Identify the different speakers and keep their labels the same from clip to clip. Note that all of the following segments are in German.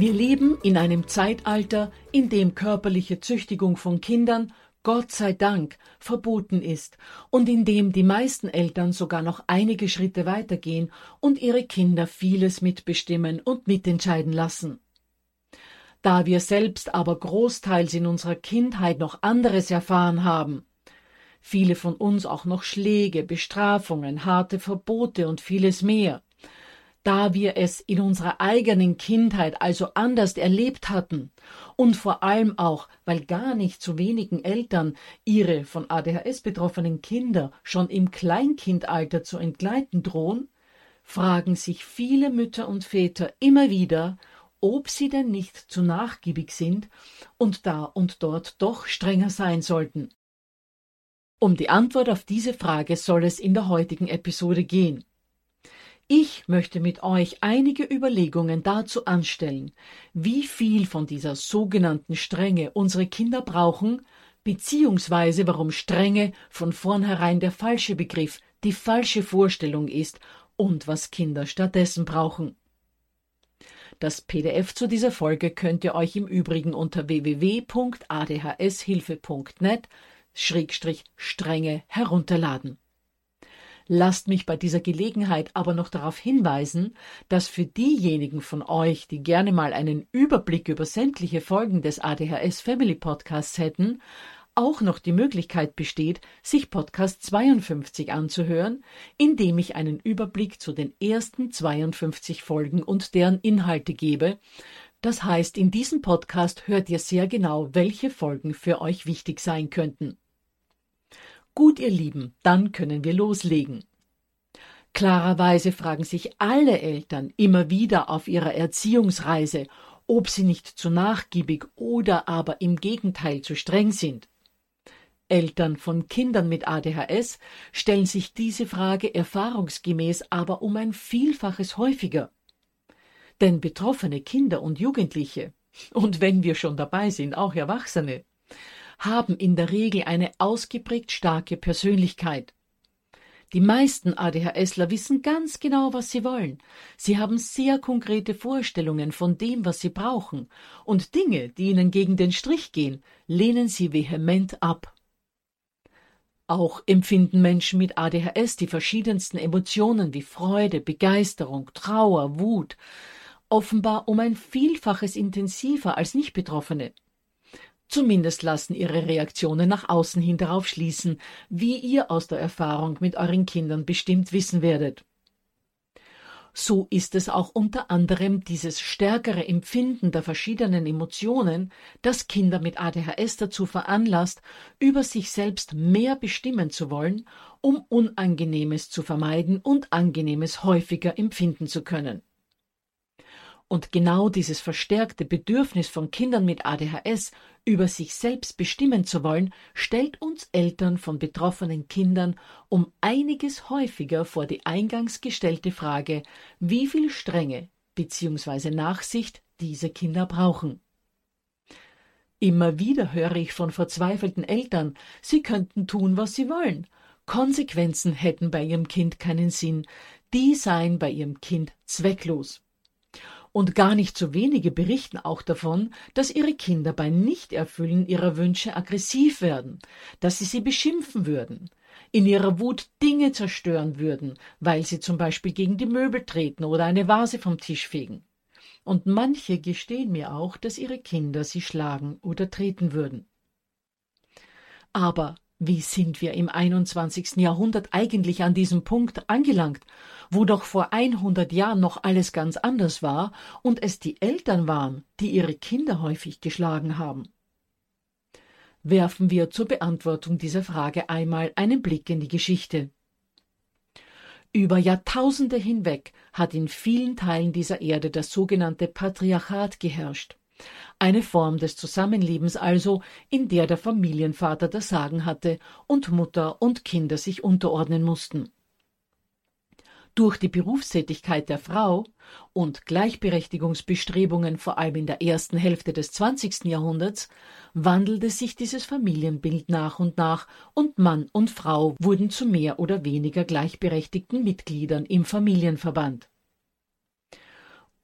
Speaker 1: Wir leben in einem Zeitalter, in dem körperliche Züchtigung von Kindern, Gott sei Dank, verboten ist und in dem die meisten Eltern sogar noch einige Schritte weitergehen und ihre Kinder vieles mitbestimmen und mitentscheiden lassen. Da wir selbst aber großteils in unserer Kindheit noch anderes erfahren haben, viele von uns auch noch Schläge, Bestrafungen, harte Verbote und vieles mehr, da wir es in unserer eigenen Kindheit also anders erlebt hatten und vor allem auch, weil gar nicht zu wenigen Eltern ihre von ADHS betroffenen Kinder schon im Kleinkindalter zu entgleiten drohen, fragen sich viele Mütter und Väter immer wieder, ob sie denn nicht zu nachgiebig sind und da und dort doch strenger sein sollten. Um die Antwort auf diese Frage soll es in der heutigen Episode gehen. Ich möchte mit euch einige Überlegungen dazu anstellen, wie viel von dieser sogenannten Strenge unsere Kinder brauchen, beziehungsweise warum Strenge von vornherein der falsche Begriff, die falsche Vorstellung ist und was Kinder stattdessen brauchen. Das PDF zu dieser Folge könnt ihr euch im Übrigen unter www.adhshilfe.net Strenge herunterladen. Lasst mich bei dieser Gelegenheit aber noch darauf hinweisen, dass für diejenigen von euch, die gerne mal einen Überblick über sämtliche Folgen des ADHS Family Podcasts hätten, auch noch die Möglichkeit besteht, sich Podcast 52 anzuhören, indem ich einen Überblick zu den ersten 52 Folgen und deren Inhalte gebe. Das heißt, in diesem Podcast hört ihr sehr genau, welche Folgen für euch wichtig sein könnten. Gut, ihr Lieben, dann können wir loslegen. Klarerweise fragen sich alle Eltern immer wieder auf ihrer Erziehungsreise, ob sie nicht zu nachgiebig oder aber im Gegenteil zu streng sind. Eltern von Kindern mit ADHS stellen sich diese Frage erfahrungsgemäß aber um ein Vielfaches häufiger. Denn betroffene Kinder und Jugendliche, und wenn wir schon dabei sind, auch Erwachsene, haben in der Regel eine ausgeprägt starke Persönlichkeit. Die meisten ADHSler wissen ganz genau, was sie wollen. Sie haben sehr konkrete Vorstellungen von dem, was sie brauchen, und Dinge, die ihnen gegen den Strich gehen, lehnen sie vehement ab. Auch empfinden Menschen mit ADHS die verschiedensten Emotionen wie Freude, Begeisterung, Trauer, Wut, offenbar um ein Vielfaches intensiver als Nicht-Betroffene. Zumindest lassen ihre Reaktionen nach außen hin darauf schließen, wie ihr aus der Erfahrung mit euren Kindern bestimmt wissen werdet. So ist es auch unter anderem dieses stärkere Empfinden der verschiedenen Emotionen, das Kinder mit ADHS dazu veranlasst, über sich selbst mehr bestimmen zu wollen, um Unangenehmes zu vermeiden und Angenehmes häufiger empfinden zu können. Und genau dieses verstärkte Bedürfnis von Kindern mit ADHS, über sich selbst bestimmen zu wollen, stellt uns Eltern von betroffenen Kindern um einiges häufiger vor die eingangs gestellte Frage, wie viel Strenge bzw. Nachsicht diese Kinder brauchen. Immer wieder höre ich von verzweifelten Eltern, sie könnten tun, was sie wollen. Konsequenzen hätten bei ihrem Kind keinen Sinn, die seien bei ihrem Kind zwecklos. Und gar nicht so wenige berichten auch davon, dass ihre Kinder bei Nichterfüllen ihrer Wünsche aggressiv werden, dass sie sie beschimpfen würden, in ihrer Wut Dinge zerstören würden, weil sie zum Beispiel gegen die Möbel treten oder eine Vase vom Tisch fegen. Und manche gestehen mir auch, dass ihre Kinder sie schlagen oder treten würden. Aber wie sind wir im 21. Jahrhundert eigentlich an diesem Punkt angelangt, wo doch vor 100 Jahren noch alles ganz anders war und es die Eltern waren, die ihre Kinder häufig geschlagen haben? Werfen wir zur Beantwortung dieser Frage einmal einen Blick in die Geschichte. Über Jahrtausende hinweg hat in vielen Teilen dieser Erde das sogenannte Patriarchat geherrscht. Eine Form des Zusammenlebens also, in der der Familienvater das Sagen hatte und Mutter und Kinder sich unterordnen mussten. Durch die Berufstätigkeit der Frau und Gleichberechtigungsbestrebungen vor allem in der ersten Hälfte des 20. Jahrhunderts wandelte sich dieses Familienbild nach und nach und Mann und Frau wurden zu mehr oder weniger gleichberechtigten Mitgliedern im Familienverband.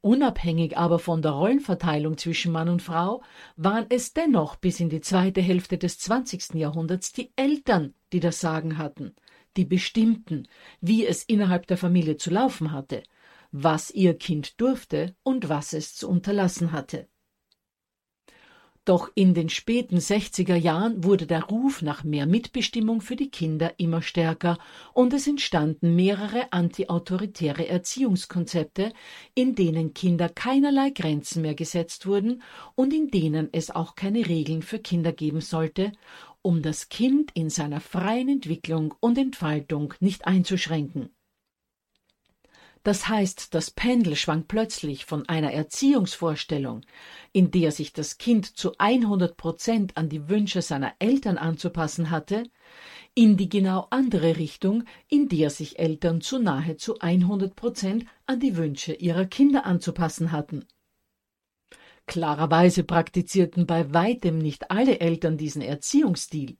Speaker 1: Unabhängig aber von der Rollenverteilung zwischen Mann und Frau waren es dennoch bis in die zweite Hälfte des 20. Jahrhunderts die Eltern, die das Sagen hatten, die bestimmten, wie es innerhalb der Familie zu laufen hatte, was ihr Kind durfte und was es zu unterlassen hatte. Doch in den späten 60er Jahren wurde der Ruf nach mehr Mitbestimmung für die Kinder immer stärker und es entstanden mehrere antiautoritäre Erziehungskonzepte, in denen Kinder keinerlei Grenzen mehr gesetzt wurden und in denen es auch keine Regeln für Kinder geben sollte, um das Kind in seiner freien Entwicklung und Entfaltung nicht einzuschränken. Das heißt, das Pendel schwang plötzlich von einer Erziehungsvorstellung, in der sich das Kind zu 100 Prozent an die Wünsche seiner Eltern anzupassen hatte, in die genau andere Richtung, in der sich Eltern zu nahezu 100 Prozent an die Wünsche ihrer Kinder anzupassen hatten. Klarerweise praktizierten bei weitem nicht alle Eltern diesen Erziehungsstil,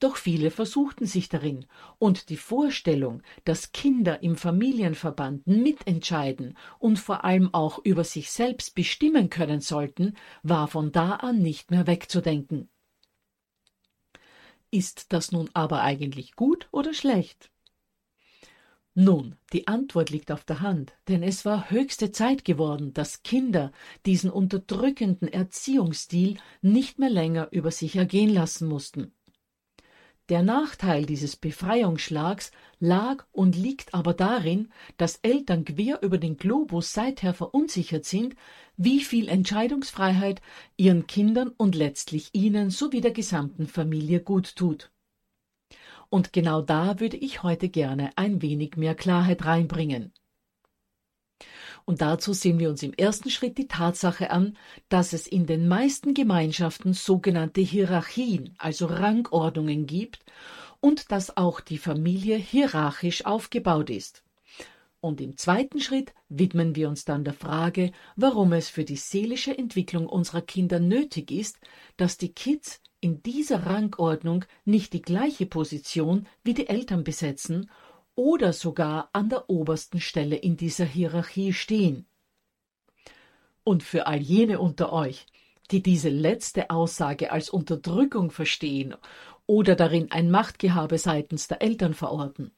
Speaker 1: doch viele versuchten sich darin, und die Vorstellung, dass Kinder im Familienverband mitentscheiden und vor allem auch über sich selbst bestimmen können sollten, war von da an nicht mehr wegzudenken. Ist das nun aber eigentlich gut oder schlecht? Nun, die Antwort liegt auf der Hand, denn es war höchste Zeit geworden, dass Kinder diesen unterdrückenden Erziehungsstil nicht mehr länger über sich ergehen lassen mussten. Der Nachteil dieses Befreiungsschlags lag und liegt aber darin, dass Eltern quer über den Globus seither verunsichert sind, wie viel Entscheidungsfreiheit ihren Kindern und letztlich ihnen sowie der gesamten Familie gut tut. Und genau da würde ich heute gerne ein wenig mehr Klarheit reinbringen. Und dazu sehen wir uns im ersten Schritt die Tatsache an, dass es in den meisten Gemeinschaften sogenannte Hierarchien, also Rangordnungen gibt und dass auch die Familie hierarchisch aufgebaut ist. Und im zweiten Schritt widmen wir uns dann der Frage, warum es für die seelische Entwicklung unserer Kinder nötig ist, dass die Kids in dieser Rangordnung nicht die gleiche Position wie die Eltern besetzen oder sogar an der obersten Stelle in dieser Hierarchie stehen. Und für all jene unter euch, die diese letzte Aussage als Unterdrückung verstehen oder darin ein Machtgehabe seitens der Eltern verorten.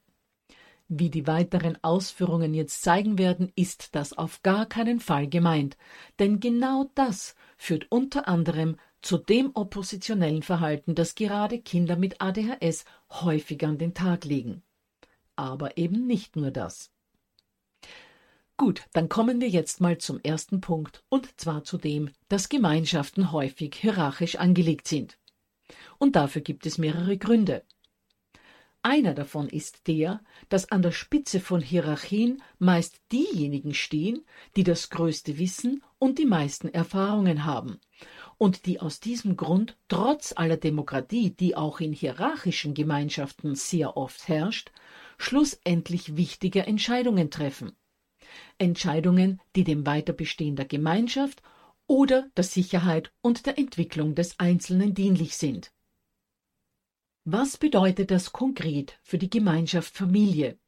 Speaker 1: Wie die weiteren Ausführungen jetzt zeigen werden, ist das auf gar keinen Fall gemeint, denn genau das führt unter anderem zu dem oppositionellen Verhalten, das gerade Kinder mit ADHS häufig an den Tag legen aber eben nicht nur das. Gut, dann kommen wir jetzt mal zum ersten Punkt, und zwar zu dem, dass Gemeinschaften häufig hierarchisch angelegt sind. Und dafür gibt es mehrere Gründe. Einer davon ist der, dass an der Spitze von Hierarchien meist diejenigen stehen, die das größte Wissen und die meisten Erfahrungen haben und die aus diesem Grund trotz aller Demokratie, die auch in hierarchischen Gemeinschaften sehr oft herrscht, schlussendlich wichtige Entscheidungen treffen. Entscheidungen, die dem Weiterbestehen der Gemeinschaft oder der Sicherheit und der Entwicklung des Einzelnen dienlich sind. Was bedeutet das konkret für die Gemeinschaft Familie?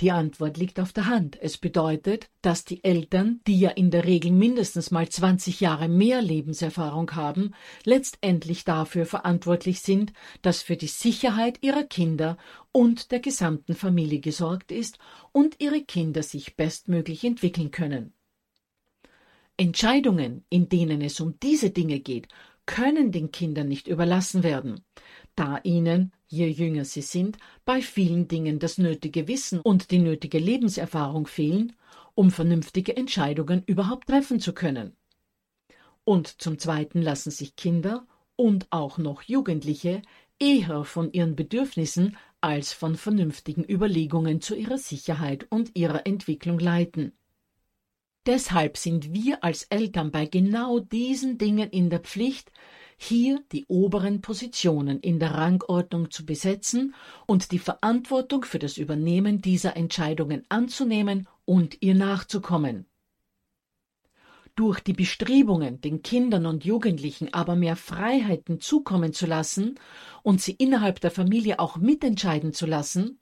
Speaker 1: Die Antwort liegt auf der Hand. Es bedeutet, dass die Eltern, die ja in der Regel mindestens mal 20 Jahre mehr Lebenserfahrung haben, letztendlich dafür verantwortlich sind, dass für die Sicherheit ihrer Kinder und der gesamten Familie gesorgt ist und ihre Kinder sich bestmöglich entwickeln können. Entscheidungen, in denen es um diese Dinge geht, können den Kindern nicht überlassen werden da ihnen, je jünger sie sind, bei vielen Dingen das nötige Wissen und die nötige Lebenserfahrung fehlen, um vernünftige Entscheidungen überhaupt treffen zu können. Und zum Zweiten lassen sich Kinder und auch noch Jugendliche eher von ihren Bedürfnissen als von vernünftigen Überlegungen zu ihrer Sicherheit und ihrer Entwicklung leiten. Deshalb sind wir als Eltern bei genau diesen Dingen in der Pflicht, hier die oberen Positionen in der Rangordnung zu besetzen und die Verantwortung für das Übernehmen dieser Entscheidungen anzunehmen und ihr nachzukommen. Durch die Bestrebungen, den Kindern und Jugendlichen aber mehr Freiheiten zukommen zu lassen und sie innerhalb der Familie auch mitentscheiden zu lassen,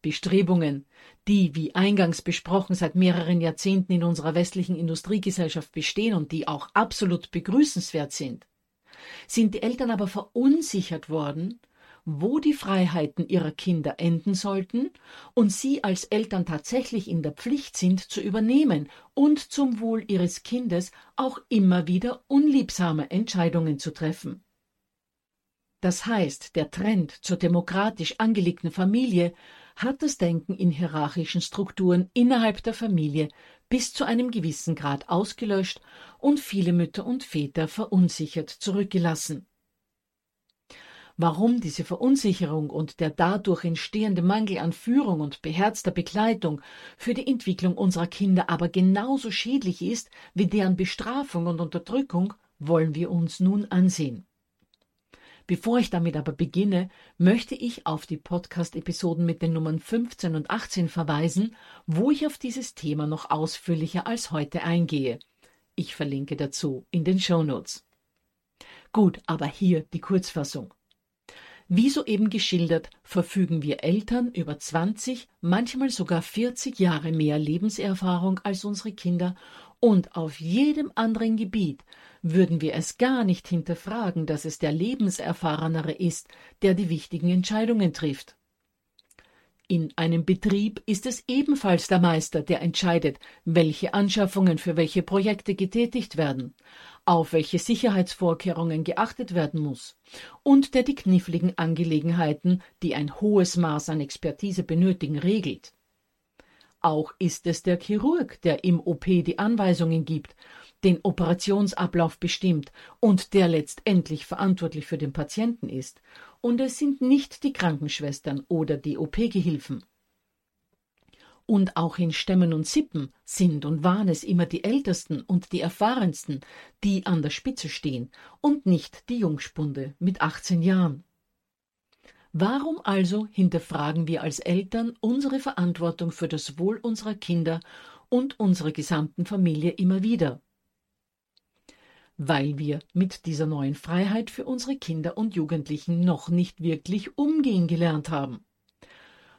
Speaker 1: Bestrebungen, die, wie eingangs besprochen, seit mehreren Jahrzehnten in unserer westlichen Industriegesellschaft bestehen und die auch absolut begrüßenswert sind, sind die Eltern aber verunsichert worden, wo die Freiheiten ihrer Kinder enden sollten und sie als Eltern tatsächlich in der Pflicht sind zu übernehmen und zum Wohl ihres Kindes auch immer wieder unliebsame Entscheidungen zu treffen. Das heißt, der Trend zur demokratisch angelegten Familie hat das Denken in hierarchischen Strukturen innerhalb der Familie bis zu einem gewissen Grad ausgelöscht und viele Mütter und Väter verunsichert zurückgelassen. Warum diese Verunsicherung und der dadurch entstehende Mangel an Führung und beherzter Begleitung für die Entwicklung unserer Kinder aber genauso schädlich ist wie deren Bestrafung und Unterdrückung, wollen wir uns nun ansehen. Bevor ich damit aber beginne, möchte ich auf die Podcast-Episoden mit den Nummern 15 und 18 verweisen, wo ich auf dieses Thema noch ausführlicher als heute eingehe. Ich verlinke dazu in den Show Notes. Gut, aber hier die Kurzfassung. Wie soeben geschildert, verfügen wir Eltern über 20, manchmal sogar 40 Jahre mehr Lebenserfahrung als unsere Kinder und auf jedem anderen Gebiet würden wir es gar nicht hinterfragen, dass es der Lebenserfahrenere ist, der die wichtigen Entscheidungen trifft. In einem Betrieb ist es ebenfalls der Meister, der entscheidet, welche Anschaffungen für welche Projekte getätigt werden, auf welche Sicherheitsvorkehrungen geachtet werden muss und der die kniffligen Angelegenheiten, die ein hohes Maß an Expertise benötigen, regelt. Auch ist es der Chirurg, der im OP die Anweisungen gibt, den Operationsablauf bestimmt und der letztendlich verantwortlich für den Patienten ist, und es sind nicht die Krankenschwestern oder die OP-Gehilfen. Und auch in Stämmen und Sippen sind und waren es immer die Ältesten und die Erfahrensten, die an der Spitze stehen, und nicht die Jungspunde mit 18 Jahren. Warum also hinterfragen wir als Eltern unsere Verantwortung für das Wohl unserer Kinder und unserer gesamten Familie immer wieder? Weil wir mit dieser neuen Freiheit für unsere Kinder und Jugendlichen noch nicht wirklich umgehen gelernt haben.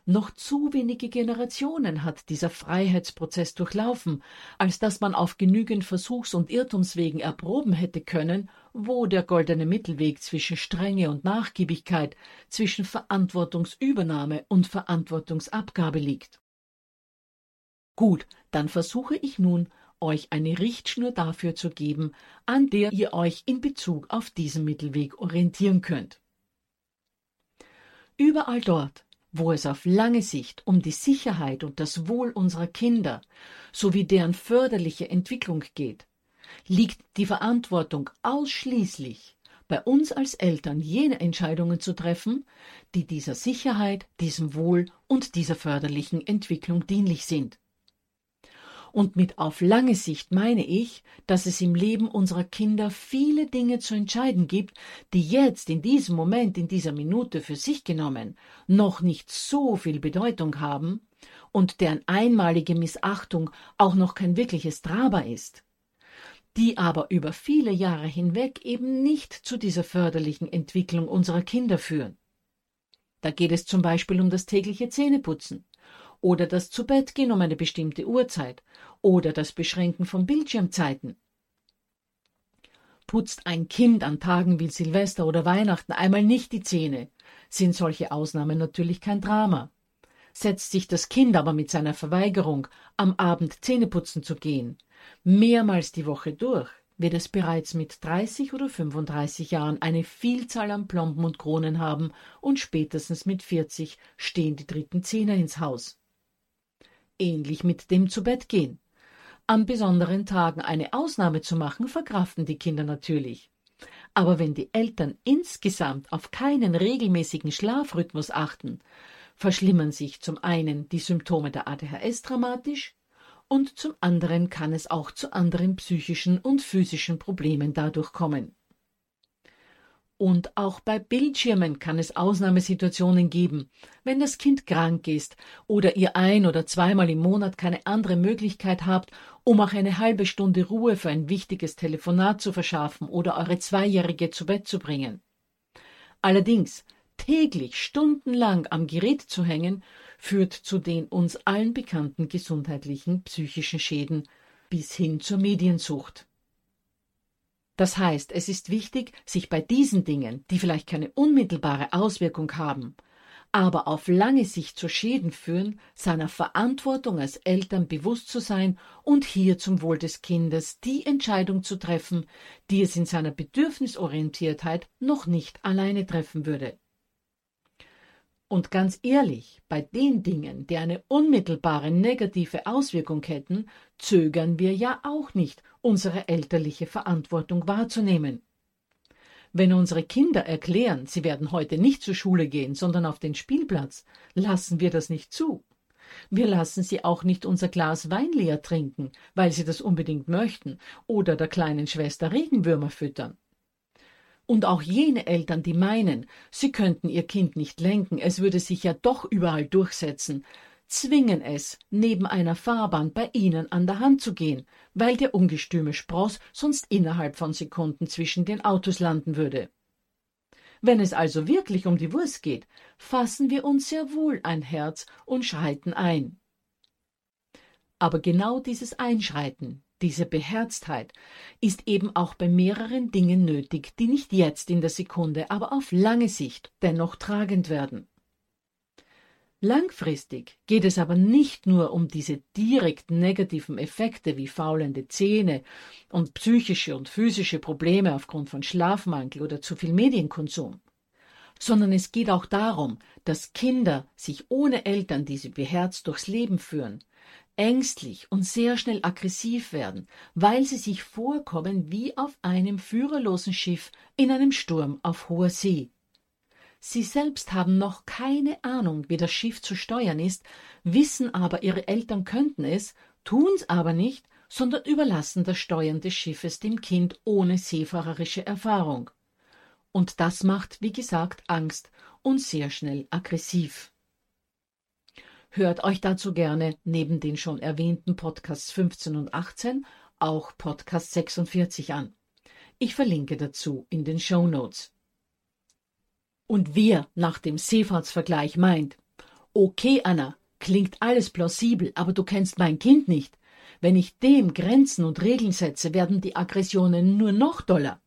Speaker 1: Noch zu wenige Generationen hat dieser Freiheitsprozess durchlaufen, als dass man auf genügend Versuchs- und Irrtumswegen erproben hätte können, wo der goldene Mittelweg zwischen Strenge und Nachgiebigkeit, zwischen Verantwortungsübernahme und Verantwortungsabgabe liegt. Gut, dann versuche ich nun, euch eine Richtschnur dafür zu geben, an der ihr euch in Bezug auf diesen Mittelweg orientieren könnt. Überall dort, wo es auf lange Sicht um die Sicherheit und das Wohl unserer Kinder sowie deren förderliche Entwicklung geht, liegt die Verantwortung ausschließlich bei uns als Eltern jene Entscheidungen zu treffen, die dieser Sicherheit, diesem Wohl und dieser förderlichen Entwicklung dienlich sind. Und mit auf lange Sicht meine ich, dass es im Leben unserer Kinder viele Dinge zu entscheiden gibt, die jetzt in diesem Moment, in dieser Minute für sich genommen noch nicht so viel Bedeutung haben und deren einmalige Missachtung auch noch kein wirkliches Drama ist die aber über viele Jahre hinweg eben nicht zu dieser förderlichen Entwicklung unserer Kinder führen. Da geht es zum Beispiel um das tägliche Zähneputzen oder das Zubettgehen um eine bestimmte Uhrzeit oder das Beschränken von Bildschirmzeiten. Putzt ein Kind an Tagen wie Silvester oder Weihnachten einmal nicht die Zähne, sind solche Ausnahmen natürlich kein Drama. Setzt sich das Kind aber mit seiner Verweigerung, am Abend Zähneputzen zu gehen, mehrmals die Woche durch, wird es bereits mit 30 oder 35 Jahren eine Vielzahl an Plomben und Kronen haben und spätestens mit 40 stehen die dritten Zehner ins Haus. Ähnlich mit dem Zubettgehen. An besonderen Tagen eine Ausnahme zu machen, verkraften die Kinder natürlich. Aber wenn die Eltern insgesamt auf keinen regelmäßigen Schlafrhythmus achten, verschlimmern sich zum einen die Symptome der ADHS dramatisch, und zum anderen kann es auch zu anderen psychischen und physischen Problemen dadurch kommen. Und auch bei Bildschirmen kann es Ausnahmesituationen geben, wenn das Kind krank ist oder ihr ein oder zweimal im Monat keine andere Möglichkeit habt, um auch eine halbe Stunde Ruhe für ein wichtiges Telefonat zu verschaffen oder eure Zweijährige zu Bett zu bringen. Allerdings täglich stundenlang am Gerät zu hängen, führt zu den uns allen bekannten gesundheitlichen psychischen Schäden bis hin zur Mediensucht. Das heißt, es ist wichtig, sich bei diesen Dingen, die vielleicht keine unmittelbare Auswirkung haben, aber auf lange Sicht zu Schäden führen, seiner Verantwortung als Eltern bewusst zu sein und hier zum Wohl des Kindes die Entscheidung zu treffen, die es in seiner Bedürfnisorientiertheit noch nicht alleine treffen würde. Und ganz ehrlich, bei den Dingen, die eine unmittelbare negative Auswirkung hätten, zögern wir ja auch nicht, unsere elterliche Verantwortung wahrzunehmen. Wenn unsere Kinder erklären, sie werden heute nicht zur Schule gehen, sondern auf den Spielplatz, lassen wir das nicht zu. Wir lassen sie auch nicht unser Glas Wein leer trinken, weil sie das unbedingt möchten, oder der kleinen Schwester Regenwürmer füttern. Und auch jene Eltern, die meinen, sie könnten ihr Kind nicht lenken, es würde sich ja doch überall durchsetzen, zwingen es, neben einer Fahrbahn bei ihnen an der Hand zu gehen, weil der ungestüme Spross sonst innerhalb von Sekunden zwischen den Autos landen würde. Wenn es also wirklich um die Wurst geht, fassen wir uns sehr wohl ein Herz und schreiten ein. Aber genau dieses Einschreiten, diese Beherztheit ist eben auch bei mehreren Dingen nötig, die nicht jetzt in der Sekunde, aber auf lange Sicht dennoch tragend werden. Langfristig geht es aber nicht nur um diese direkt negativen Effekte wie faulende Zähne und psychische und physische Probleme aufgrund von Schlafmangel oder zu viel Medienkonsum, sondern es geht auch darum, dass Kinder sich ohne Eltern, die sie beherzt durchs Leben führen, ängstlich und sehr schnell aggressiv werden, weil sie sich vorkommen wie auf einem führerlosen Schiff in einem Sturm auf hoher See. Sie selbst haben noch keine Ahnung, wie das Schiff zu steuern ist, wissen aber, ihre Eltern könnten es, tun's aber nicht, sondern überlassen das Steuern des Schiffes dem Kind ohne seefahrerische Erfahrung. Und das macht, wie gesagt, Angst und sehr schnell aggressiv. Hört euch dazu gerne neben den schon erwähnten Podcasts 15 und 18 auch Podcast 46 an. Ich verlinke dazu in den Show Notes. Und wer nach dem Seefahrtsvergleich meint, okay Anna, klingt alles plausibel, aber du kennst mein Kind nicht. Wenn ich dem Grenzen und Regeln setze, werden die Aggressionen nur noch doller.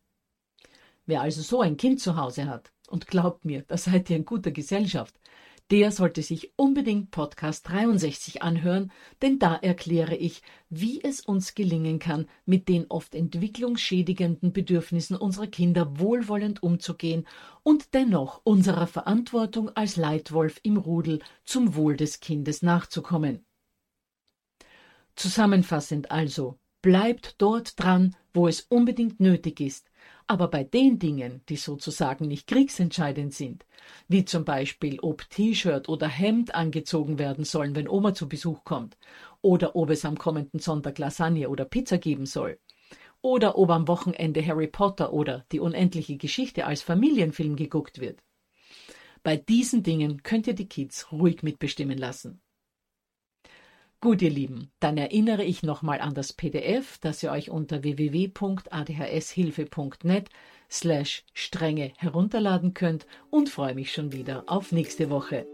Speaker 1: Wer also so ein Kind zu Hause hat, und glaubt mir, da seid ihr in guter Gesellschaft, der sollte sich unbedingt Podcast 63 anhören, denn da erkläre ich, wie es uns gelingen kann, mit den oft entwicklungsschädigenden Bedürfnissen unserer Kinder wohlwollend umzugehen und dennoch unserer Verantwortung als Leitwolf im Rudel zum Wohl des Kindes nachzukommen. Zusammenfassend also, bleibt dort dran, wo es unbedingt nötig ist, aber bei den Dingen, die sozusagen nicht kriegsentscheidend sind, wie zum Beispiel ob T-Shirt oder Hemd angezogen werden sollen, wenn Oma zu Besuch kommt, oder ob es am kommenden Sonntag Lasagne oder Pizza geben soll, oder ob am Wochenende Harry Potter oder die unendliche Geschichte als Familienfilm geguckt wird. Bei diesen Dingen könnt ihr die Kids ruhig mitbestimmen lassen. Gut, ihr Lieben, dann erinnere ich nochmal an das PDF, das ihr euch unter www.adhshilfe.net slash strenge herunterladen könnt und freue mich schon wieder auf nächste Woche.